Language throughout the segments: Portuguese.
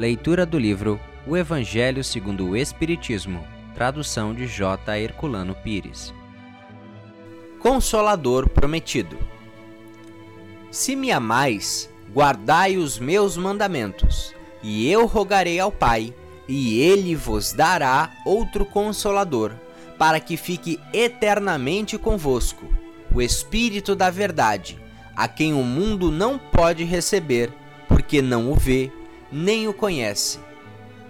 Leitura do livro O Evangelho segundo o Espiritismo, tradução de J. Herculano Pires. Consolador Prometido. Se me amais, guardai os meus mandamentos, e eu rogarei ao Pai, e ele vos dará outro consolador, para que fique eternamente convosco, o Espírito da Verdade, a quem o mundo não pode receber, porque não o vê nem o conhece.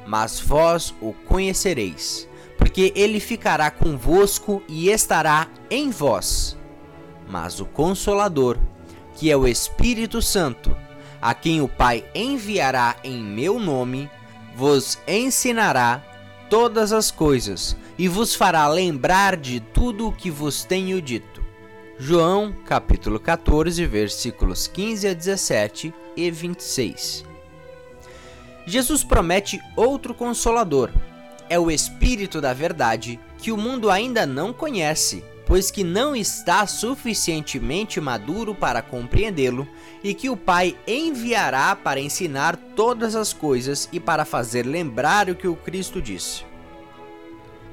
Mas vós o conhecereis, porque ele ficará convosco e estará em vós. Mas o Consolador, que é o Espírito Santo, a quem o Pai enviará em meu nome, vos ensinará todas as coisas e vos fará lembrar de tudo o que vos tenho dito. João, capítulo 14, versículos 15 a 17 e 26. Jesus promete outro consolador. É o Espírito da Verdade que o mundo ainda não conhece, pois que não está suficientemente maduro para compreendê-lo, e que o Pai enviará para ensinar todas as coisas e para fazer lembrar o que o Cristo disse.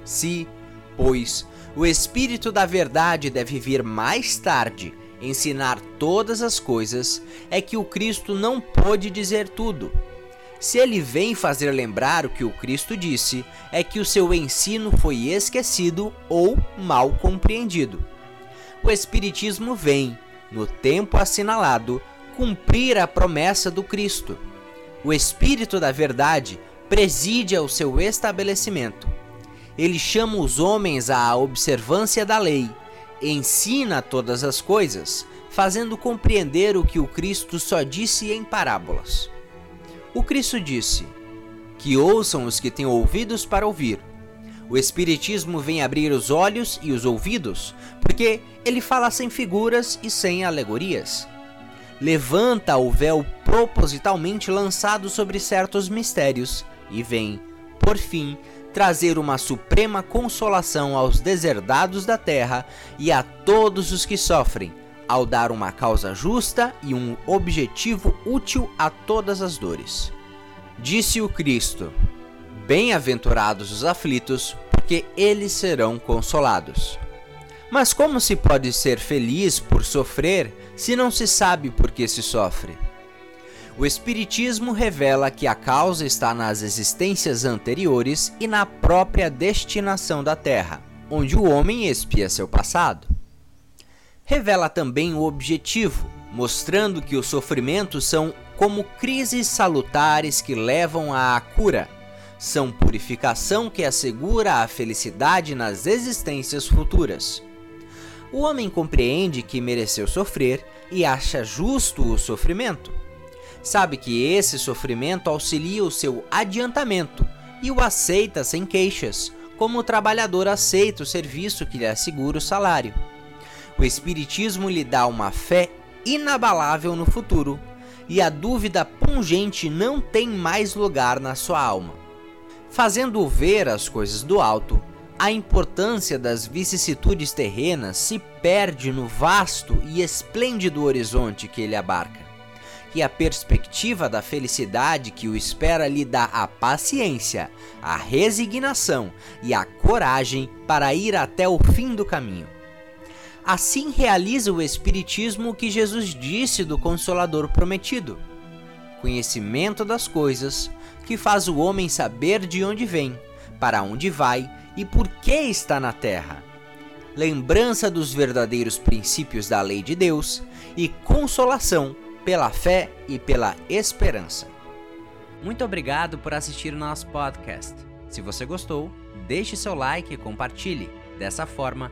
Se, pois, o Espírito da Verdade deve vir mais tarde ensinar todas as coisas, é que o Cristo não pôde dizer tudo se ele vem fazer lembrar o que o Cristo disse, é que o seu ensino foi esquecido ou mal compreendido. O Espiritismo vem, no tempo assinalado, cumprir a promessa do Cristo. O Espírito da Verdade preside ao seu estabelecimento. Ele chama os homens à observância da lei, ensina todas as coisas, fazendo compreender o que o Cristo só disse em parábolas. O Cristo disse: Que ouçam os que têm ouvidos para ouvir. O Espiritismo vem abrir os olhos e os ouvidos, porque ele fala sem figuras e sem alegorias. Levanta o véu propositalmente lançado sobre certos mistérios e vem, por fim, trazer uma suprema consolação aos deserdados da terra e a todos os que sofrem, ao dar uma causa justa e um objetivo útil a todas as dores. Disse o Cristo: Bem-aventurados os aflitos, porque eles serão consolados. Mas como se pode ser feliz por sofrer se não se sabe por que se sofre? O Espiritismo revela que a causa está nas existências anteriores e na própria destinação da Terra, onde o homem expia seu passado revela também o objetivo, mostrando que os sofrimentos são como crises salutares que levam à cura, são purificação que assegura a felicidade nas existências futuras. O homem compreende que mereceu sofrer e acha justo o sofrimento. Sabe que esse sofrimento auxilia o seu adiantamento e o aceita sem queixas, como o trabalhador aceita o serviço que lhe assegura o salário. O Espiritismo lhe dá uma fé inabalável no futuro, e a dúvida pungente não tem mais lugar na sua alma. Fazendo ver as coisas do alto, a importância das vicissitudes terrenas se perde no vasto e esplêndido horizonte que ele abarca. E a perspectiva da felicidade que o espera lhe dá a paciência, a resignação e a coragem para ir até o fim do caminho. Assim realiza o Espiritismo o que Jesus disse do Consolador prometido: conhecimento das coisas que faz o homem saber de onde vem, para onde vai e por que está na terra. Lembrança dos verdadeiros princípios da lei de Deus e consolação pela fé e pela esperança. Muito obrigado por assistir o nosso podcast. Se você gostou, deixe seu like e compartilhe. Dessa forma,